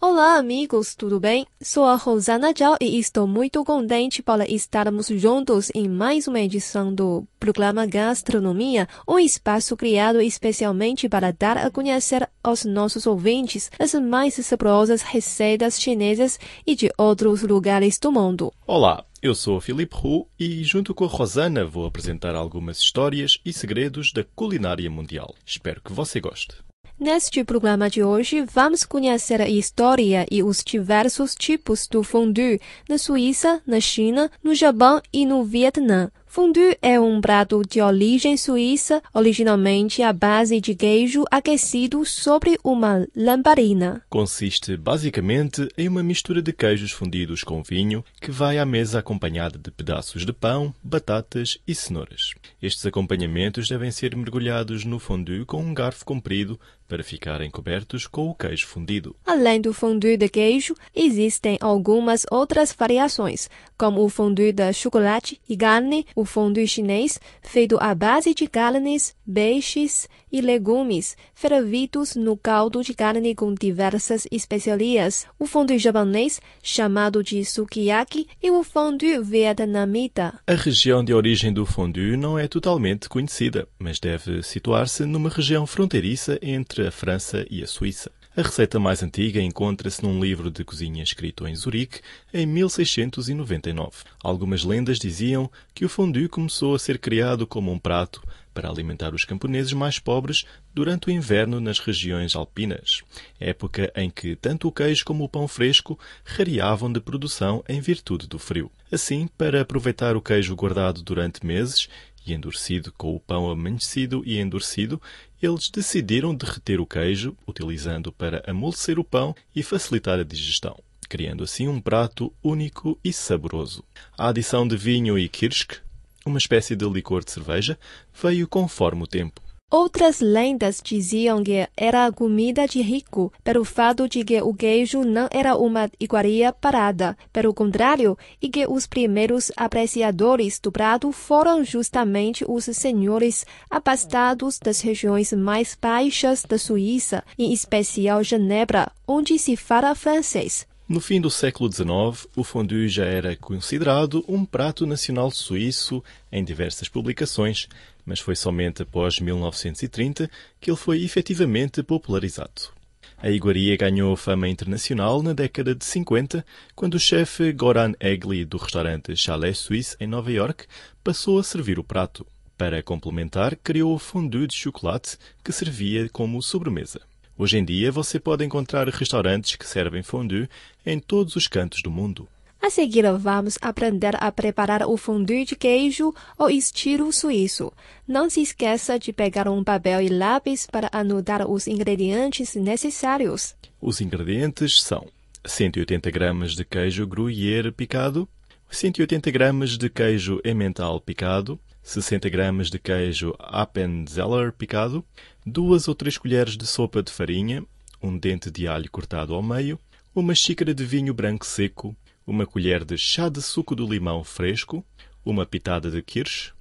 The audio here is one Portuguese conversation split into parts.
Olá, amigos, tudo bem? Sou a Rosana Zhao e estou muito contente por estarmos juntos em mais uma edição do programa Gastronomia, um espaço criado especialmente para dar a conhecer aos nossos ouvintes as mais saborosas receitas chinesas e de outros lugares do mundo. Olá, eu sou Filipe Hu e, junto com a Rosana, vou apresentar algumas histórias e segredos da culinária mundial. Espero que você goste. Neste programa de hoje, vamos conhecer a história e os diversos tipos do fondue na Suíça, na China, no Japão e no Vietnã. Fondue é um prato de origem suíça, originalmente à base de queijo aquecido sobre uma lamparina. Consiste basicamente em uma mistura de queijos fundidos com vinho que vai à mesa acompanhada de pedaços de pão, batatas e cenouras. Estes acompanhamentos devem ser mergulhados no fondue com um garfo comprido para ficarem cobertos com o queijo fundido. Além do fondue de queijo, existem algumas outras variações, como o fondue de chocolate e carne, o fondue chinês, feito à base de carnes, peixes e legumes, fervidos no caldo de carne com diversas especiarias, o fondue japonês, chamado de sukiyaki, e o fondue vietnamita. A região de origem do fondue não é totalmente conhecida, mas deve situar-se numa região fronteiriça entre a França e a Suíça. A receita mais antiga encontra-se num livro de cozinha escrito em Zurique em 1699. Algumas lendas diziam que o fondue começou a ser criado como um prato para alimentar os camponeses mais pobres durante o inverno nas regiões alpinas, época em que tanto o queijo como o pão fresco rareavam de produção em virtude do frio. Assim, para aproveitar o queijo guardado durante meses e endurecido com o pão amanhecido e endurecido, eles decidiram derreter o queijo, utilizando para amolecer o pão e facilitar a digestão, criando assim um prato único e saboroso. A adição de vinho e kirsch, uma espécie de licor de cerveja, veio conforme o tempo. Outras lendas diziam que era comida de rico, pelo fato de que o queijo não era uma iguaria parada, pelo contrário, e que os primeiros apreciadores do prato foram justamente os senhores abastados das regiões mais baixas da Suíça, em especial Genebra, onde se fala francês. No fim do século XIX, o fondue já era considerado um prato nacional suíço em diversas publicações, mas foi somente após 1930 que ele foi efetivamente popularizado. A iguaria ganhou fama internacional na década de 50, quando o chefe Goran Egli do restaurante Chalet Suisse em Nova York passou a servir o prato. Para complementar, criou o fondue de chocolate que servia como sobremesa. Hoje em dia você pode encontrar restaurantes que servem fondue em todos os cantos do mundo. A seguir, vamos aprender a preparar o fondue de queijo ao estilo suíço. Não se esqueça de pegar um papel e lápis para anotar os ingredientes necessários. Os ingredientes são 180 gramas de queijo gruyère picado, 180 gramas de queijo emmental picado, 60 gramas de queijo Appenzeller picado, duas ou três colheres de sopa de farinha, um dente de alho cortado ao meio, uma xícara de vinho branco seco, uma colher de chá de suco do limão fresco, uma pitada de kirsch,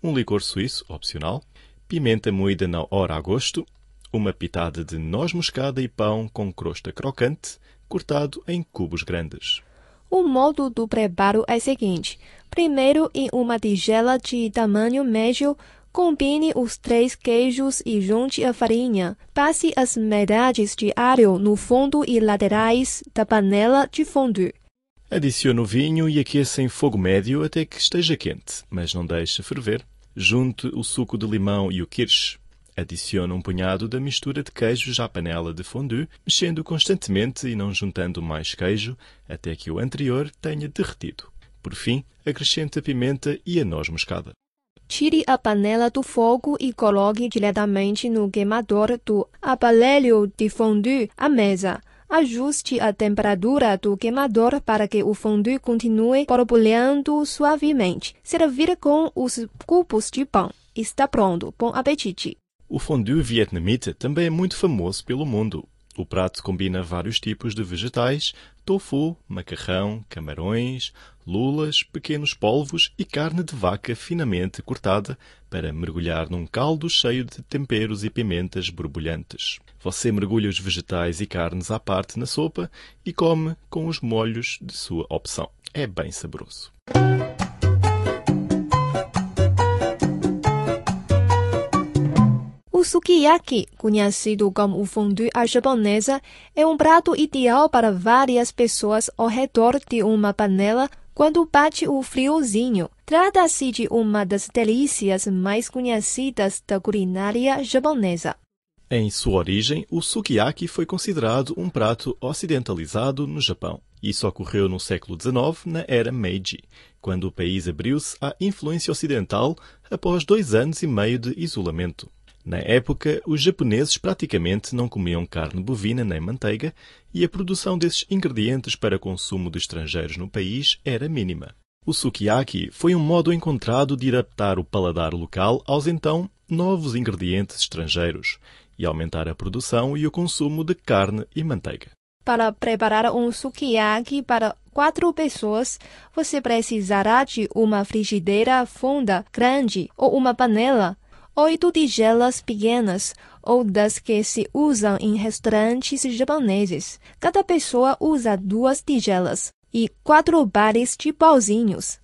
um licor suíço, opcional, pimenta moída na hora a gosto, uma pitada de noz moscada e pão com crosta crocante, cortado em cubos grandes. O modo do preparo é seguinte: primeiro, em uma tigela de tamanho médio, combine os três queijos e junte a farinha. Passe as metades de alho no fundo e laterais da panela de fondue. Adicione o vinho e aqueça em fogo médio até que esteja quente, mas não deixe ferver. Junte o suco de limão e o kirsch. Adicione um punhado da mistura de queijos à panela de fondue, mexendo constantemente e não juntando mais queijo até que o anterior tenha derretido. Por fim, acrescente a pimenta e a noz moscada. Tire a panela do fogo e coloque diretamente no queimador do aparelho de fondue à mesa. Ajuste a temperatura do queimador para que o fondue continue borbulhando suavemente. Servir com os cubos de pão. Está pronto. Bom apetite! O fondue vietnamita também é muito famoso pelo mundo. O prato combina vários tipos de vegetais, tofu, macarrão, camarões, lulas, pequenos polvos e carne de vaca finamente cortada para mergulhar num caldo cheio de temperos e pimentas borbulhantes. Você mergulha os vegetais e carnes à parte na sopa e come com os molhos de sua opção. É bem saboroso. O sukiyaki, conhecido como o fondue à japonesa, é um prato ideal para várias pessoas ao redor de uma panela quando bate o friozinho. Trata-se de uma das delícias mais conhecidas da culinária japonesa. Em sua origem, o sukiyaki foi considerado um prato ocidentalizado no Japão. Isso ocorreu no século XIX, na era Meiji, quando o país abriu-se à influência ocidental após dois anos e meio de isolamento. Na época, os japoneses praticamente não comiam carne bovina nem manteiga e a produção desses ingredientes para consumo de estrangeiros no país era mínima. O sukiyaki foi um modo encontrado de adaptar o paladar local aos então novos ingredientes estrangeiros e aumentar a produção e o consumo de carne e manteiga. Para preparar um sukiyaki para quatro pessoas, você precisará de uma frigideira funda grande ou uma panela oito tigelas pequenas ou das que se usam em restaurantes japoneses. Cada pessoa usa duas tigelas e quatro bares de pauzinhos.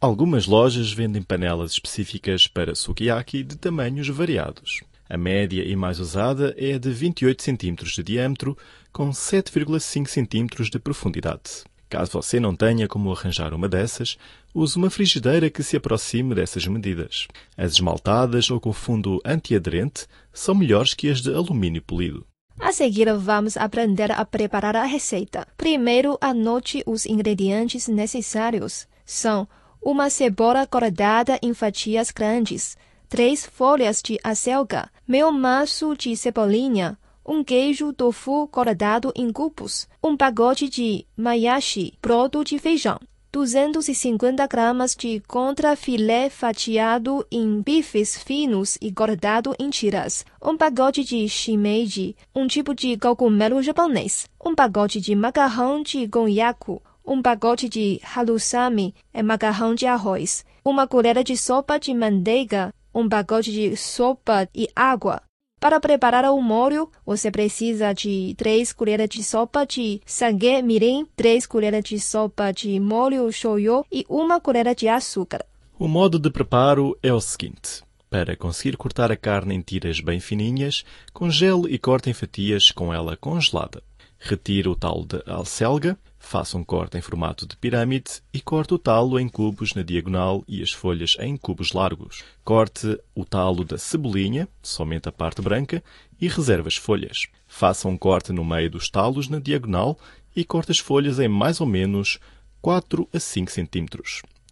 Algumas lojas vendem panelas específicas para sukiyaki de tamanhos variados. A média e mais usada é a de 28 cm de diâmetro, com 7,5 cm de profundidade. Caso você não tenha como arranjar uma dessas, use uma frigideira que se aproxime dessas medidas. As esmaltadas ou com fundo antiaderente são melhores que as de alumínio polido. A seguir, vamos aprender a preparar a receita. Primeiro, anote os ingredientes necessários. São uma cebola cortada em fatias grandes, três folhas de acelga, meio maço de cebolinha, um queijo tofu cortado em cubos, um pacote de mayashi, broto de feijão, 250 gramas de contrafilé fatiado em bifes finos e cortado em tiras, um pacote de shimeji, um tipo de cogumelo japonês, um pacote de macarrão de gonyaku, um pacote de halusami, é macarrão de arroz, uma colher de sopa de manteiga, um pacote de sopa e água, para preparar o molho, você precisa de 3 colheres de sopa de sangue mirim, 3 colheres de sopa de molho shoyu e uma colher de açúcar. O modo de preparo é o seguinte. Para conseguir cortar a carne em tiras bem fininhas, congele e corte em fatias com ela congelada. Retire o talo de alcelga, faça um corte em formato de pirâmide e corte o talo em cubos na diagonal e as folhas em cubos largos. Corte o talo da cebolinha, somente a parte branca, e reserve as folhas. Faça um corte no meio dos talos na diagonal e corte as folhas em mais ou menos 4 a 5 cm.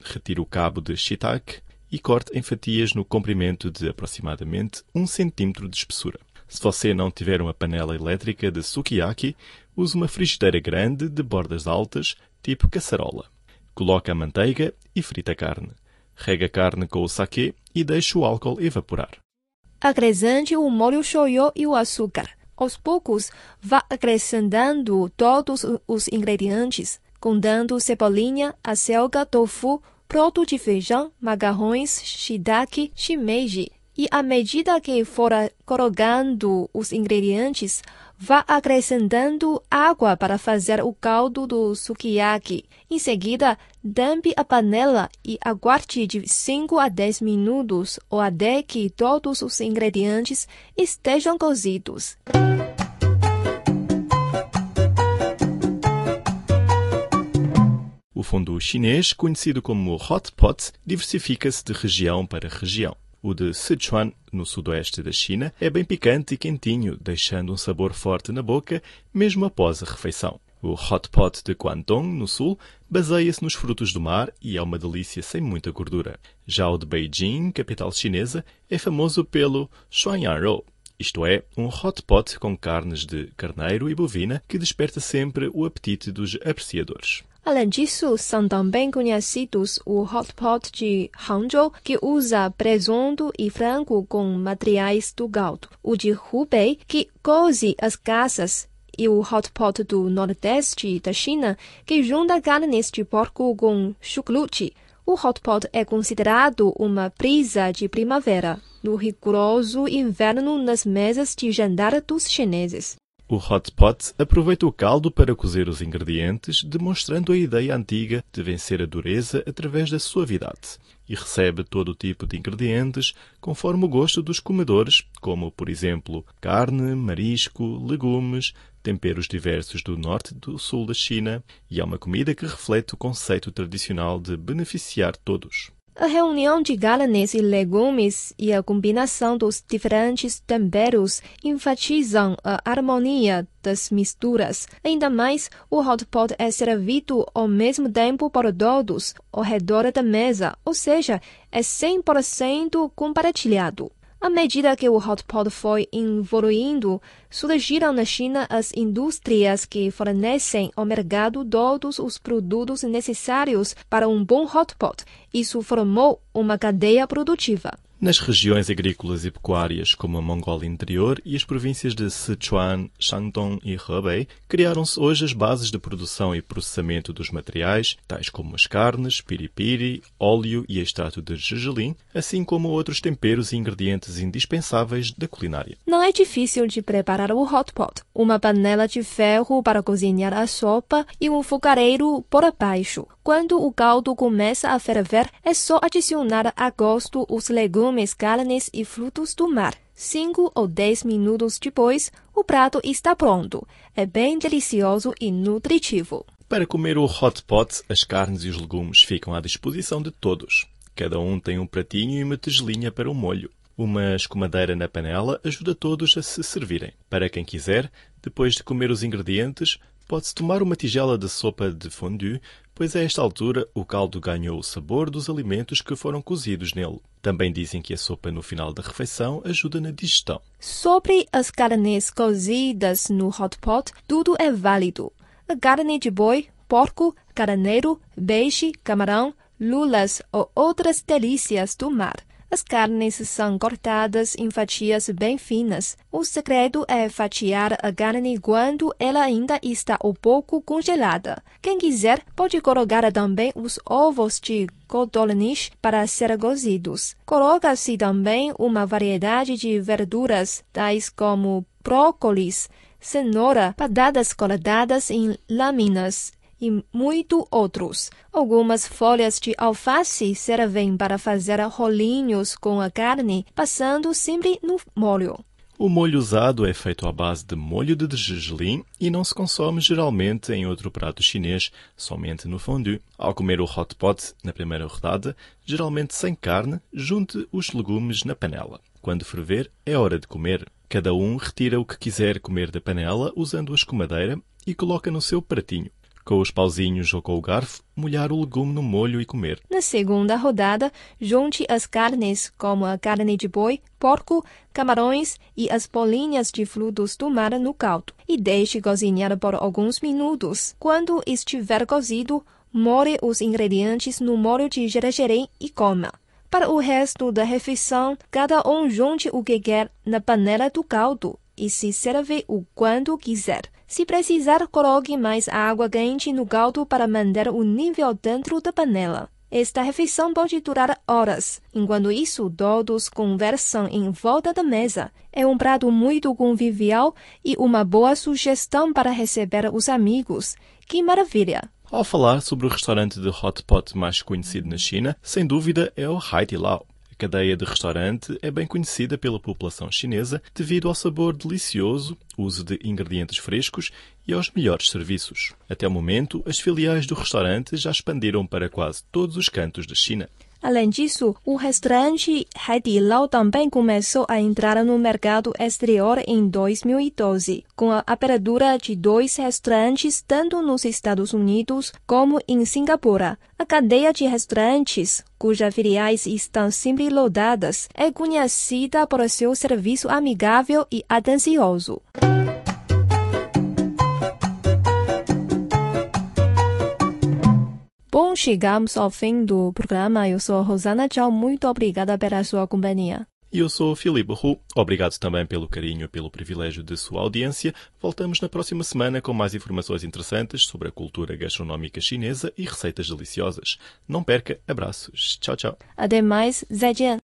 Retire o cabo de shiitake e corte em fatias no comprimento de aproximadamente 1 cm de espessura. Se você não tiver uma panela elétrica de sukiyaki, use uma frigideira grande de bordas altas, tipo caçarola. Coloque a manteiga e frita a carne. Rega a carne com o sake e deixe o álcool evaporar. Acrescente o molho shoyu e o açúcar. Aos poucos, vá acrescentando todos os ingredientes, contando cebolinha, acelga, tofu, broto de feijão, macarrões, shiitake, shimeji e à medida que for colocando os ingredientes, vá acrescentando água para fazer o caldo do sukiyaki. Em seguida, tampe a panela e aguarde de 5 a 10 minutos ou até que todos os ingredientes estejam cozidos. O fundo chinês, conhecido como hot pot, diversifica-se de região para região. O de Sichuan, no sudoeste da China, é bem picante e quentinho, deixando um sabor forte na boca, mesmo após a refeição. O hot pot de Guangdong, no sul, baseia-se nos frutos do mar e é uma delícia sem muita gordura. Já o de Beijing, capital chinesa, é famoso pelo Shuanyanrou, isto é, um hot pot com carnes de carneiro e bovina que desperta sempre o apetite dos apreciadores. Além disso, são também conhecidos o hot pot de Hangzhou, que usa presunto e frango com materiais do gado, o de Hubei, que coze as casas, e o hot pot do nordeste da China, que junta carnes de porco com chucrute. O hot pot é considerado uma brisa de primavera no rigoroso inverno nas mesas de jantar dos chineses. O hot pot aproveita o caldo para cozer os ingredientes, demonstrando a ideia antiga de vencer a dureza através da suavidade, e recebe todo o tipo de ingredientes conforme o gosto dos comedores, como, por exemplo, carne, marisco, legumes, temperos diversos do norte e do sul da China, e é uma comida que reflete o conceito tradicional de beneficiar todos. A reunião de carnes e legumes e a combinação dos diferentes temperos enfatizam a harmonia das misturas. Ainda mais, o hot pot é servido ao mesmo tempo por todos ao redor da mesa, ou seja, é 100% compartilhado. À medida que o hot pot foi evoluindo, surgiram na China as indústrias que fornecem ao mercado todos os produtos necessários para um bom hot pot. Isso formou uma cadeia produtiva. Nas regiões agrícolas e pecuárias, como a Mongólia Interior e as províncias de Sichuan, Shandong e Hebei, criaram-se hoje as bases de produção e processamento dos materiais, tais como as carnes, piripiri, óleo e extrato de gergelim, assim como outros temperos e ingredientes indispensáveis da culinária. Não é difícil de preparar o hot pot. Uma panela de ferro para cozinhar a sopa e um fogareiro por baixo. Quando o caldo começa a ferver, é só adicionar a gosto os legumes, carnes e frutos do mar. Cinco ou dez minutos depois, o prato está pronto. É bem delicioso e nutritivo. Para comer o hot pot, as carnes e os legumes ficam à disposição de todos. Cada um tem um pratinho e uma tigelinha para o molho. Uma escumadeira na panela ajuda todos a se servirem. Para quem quiser, depois de comer os ingredientes, pode-se tomar uma tigela de sopa de fondue, pois a esta altura o caldo ganhou o sabor dos alimentos que foram cozidos nele. Também dizem que a sopa no final da refeição ajuda na digestão. Sobre as carnes cozidas no hot pot, tudo é válido. A carne de boi, porco, carneiro, peixe, camarão, lulas ou outras delícias do mar. As carnes são cortadas em fatias bem finas. O segredo é fatiar a carne quando ela ainda está um pouco congelada. Quem quiser pode colocar também os ovos de codorniz para ser cozidos. Coloca-se também uma variedade de verduras, tais como brócolis, cenoura, batatas cortadas em lâminas e muito outros. Algumas folhas de alface servem para fazer rolinhos com a carne, passando sempre no molho. O molho usado é feito à base de molho de gergelim e não se consome geralmente em outro prato chinês, somente no fondue. Ao comer o hot pot na primeira rodada, geralmente sem carne, junte os legumes na panela. Quando ferver, é hora de comer. Cada um retira o que quiser comer da panela usando a escumadeira e coloca no seu pratinho com os pauzinhos ou com o garfo, molhar o legume no molho e comer. Na segunda rodada, junte as carnes, como a carne de boi, porco, camarões e as bolinhas de frutos do mar no caldo, e deixe cozinhar por alguns minutos. Quando estiver cozido, molhe os ingredientes no molho de gergelim e coma. Para o resto da refeição, cada um junte o que quer na panela do caldo e se serve o quanto quiser. Se precisar, coloque mais água quente no caldo para manter o nível dentro da panela. Esta refeição pode durar horas. Enquanto isso, todos conversam em volta da mesa. É um prato muito convivial e uma boa sugestão para receber os amigos. Que maravilha! Ao falar sobre o restaurante de hot pot mais conhecido na China, sem dúvida é o Haidilao. Lao cadeia de restaurante é bem conhecida pela população chinesa devido ao sabor delicioso, uso de ingredientes frescos e aos melhores serviços. Até o momento, as filiais do restaurante já expandiram para quase todos os cantos da China. Além disso, o restaurante Haidilao também começou a entrar no mercado exterior em 2012, com a abertura de dois restaurantes tanto nos Estados Unidos como em Singapura. A cadeia de restaurantes, cujas filiais estão sempre lotadas, é conhecida por seu serviço amigável e atencioso. Chegamos ao fim do programa. Eu sou Rosana Tchau. Muito obrigada pela sua companhia. E eu sou Filipe Roux. Obrigado também pelo carinho e pelo privilégio de sua audiência. Voltamos na próxima semana com mais informações interessantes sobre a cultura gastronómica chinesa e receitas deliciosas. Não perca. Abraços. Tchau, tchau. Até mais. 再见。